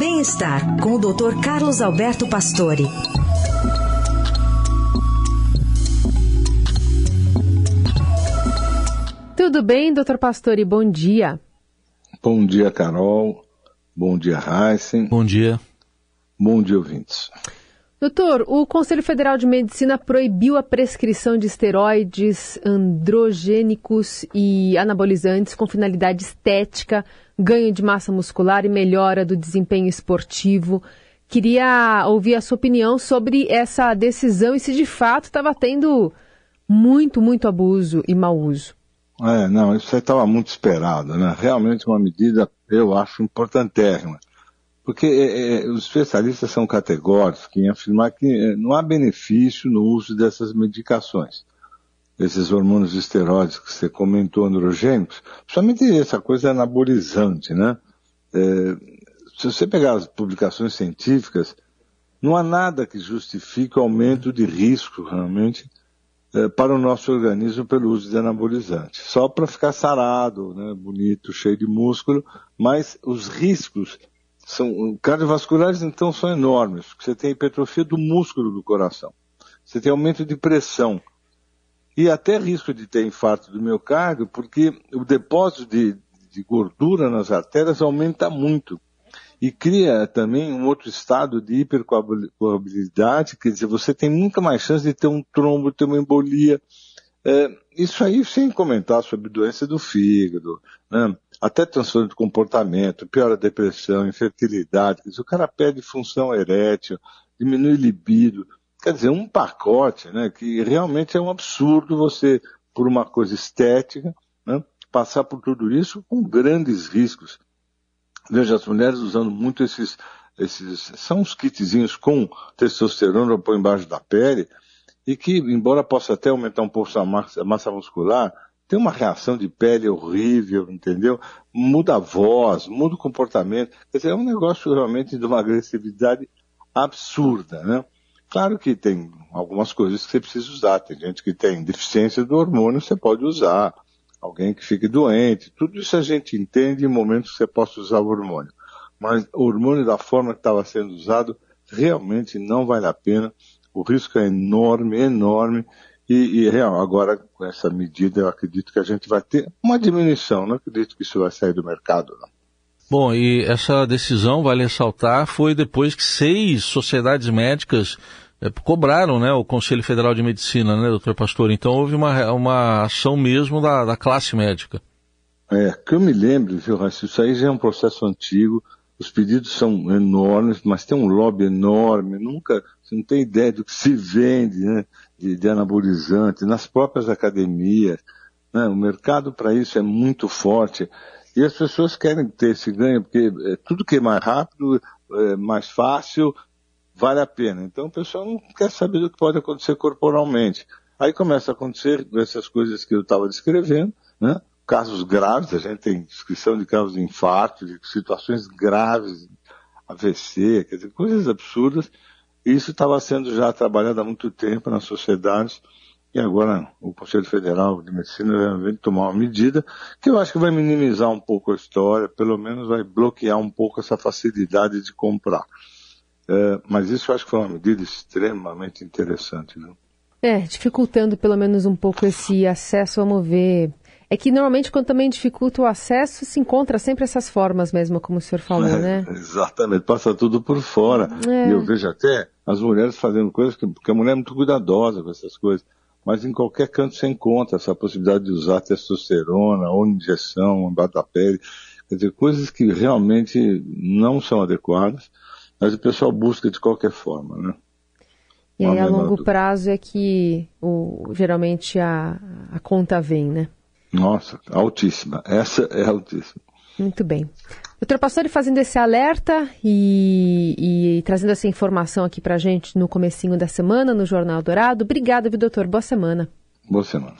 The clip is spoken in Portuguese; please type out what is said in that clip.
Bem-estar com o Dr. Carlos Alberto Pastore. Tudo bem, doutor Pastore? Bom dia. Bom dia, Carol. Bom dia, Heisen. Bom dia. Bom dia, ouvintes. Doutor, o Conselho Federal de Medicina proibiu a prescrição de esteroides androgênicos e anabolizantes com finalidade estética, ganho de massa muscular e melhora do desempenho esportivo. Queria ouvir a sua opinião sobre essa decisão e se de fato estava tendo muito, muito abuso e mau uso. É, não, isso estava muito esperado, né? Realmente uma medida, eu acho, importantérrima. Porque é, é, os especialistas são categóricos em afirmar que é, não há benefício no uso dessas medicações. Esses hormônios esteroides que você comentou, androgênicos, principalmente essa coisa anabolizante, né? É, se você pegar as publicações científicas, não há nada que justifique o aumento de risco, realmente, é, para o nosso organismo pelo uso de anabolizante. Só para ficar sarado, né, bonito, cheio de músculo, mas os riscos são cardiovasculares então são enormes. Você tem hipertrofia do músculo do coração. Você tem aumento de pressão. E até risco de ter infarto do miocárdio, porque o depósito de, de gordura nas artérias aumenta muito. E cria também um outro estado de hipercoagulabilidade, quer dizer, você tem muita mais chance de ter um trombo, ter uma embolia. É, isso aí sem comentar sobre doença do fígado, né? até transtorno de comportamento, piora a depressão, infertilidade, o cara perde função erétil, diminui libido, quer dizer, um pacote, né, que realmente é um absurdo você, por uma coisa estética, né, passar por tudo isso com grandes riscos. Veja, as mulheres usando muito esses, esses, são uns kitzinhos com testosterona para embaixo da pele, e que, embora possa até aumentar um pouco a massa, a massa muscular, tem uma reação de pele horrível, entendeu? Muda a voz, muda o comportamento. Quer dizer, é um negócio realmente de uma agressividade absurda, né? Claro que tem algumas coisas que você precisa usar. Tem gente que tem deficiência do hormônio, você pode usar. Alguém que fique doente. Tudo isso a gente entende em momentos que você possa usar o hormônio. Mas o hormônio da forma que estava sendo usado realmente não vale a pena. O risco é enorme, enorme. E, e real, agora com essa medida eu acredito que a gente vai ter uma diminuição, não acredito que isso vai sair do mercado. Não. Bom, e essa decisão, vale ressaltar, foi depois que seis sociedades médicas é, cobraram né, o Conselho Federal de Medicina, né, doutor Pastor? Então houve uma, uma ação mesmo da, da classe médica. É, que eu me lembro, viu, Raci, isso aí já é um processo antigo, os pedidos são enormes, mas tem um lobby enorme, nunca, você não tem ideia do que se vende, né? De, de anabolizante, nas próprias academias. Né? O mercado para isso é muito forte. E as pessoas querem ter esse ganho, porque é, tudo que é mais rápido, é mais fácil, vale a pena. Então o pessoal não quer saber do que pode acontecer corporalmente. Aí começa a acontecer essas coisas que eu estava descrevendo, né? casos graves, a gente tem descrição de casos de infarto, de situações graves, AVC, quer dizer, coisas absurdas, isso estava sendo já trabalhado há muito tempo nas sociedades e agora o Conselho Federal de Medicina vem tomar uma medida que eu acho que vai minimizar um pouco a história, pelo menos vai bloquear um pouco essa facilidade de comprar. É, mas isso eu acho que foi uma medida extremamente interessante. Viu? É, dificultando pelo menos um pouco esse acesso, vamos ver é que normalmente quando também dificulta o acesso, se encontra sempre essas formas mesmo, como o senhor falou, é, né? Exatamente, passa tudo por fora. É. E eu vejo até as mulheres fazendo coisas, que, porque a mulher é muito cuidadosa com essas coisas. Mas em qualquer canto você encontra essa possibilidade de usar testosterona ou injeção embaixo da pele. Quer dizer, coisas que realmente não são adequadas, mas o pessoal busca de qualquer forma, né? E aí, a longo prazo é que o, geralmente a, a conta vem, né? Nossa, altíssima. Essa é altíssima. Muito bem. Doutor Pastore fazendo esse alerta e, e trazendo essa informação aqui para gente no comecinho da semana no Jornal Dourado. Obrigada, viu, doutor? Boa semana. Boa semana.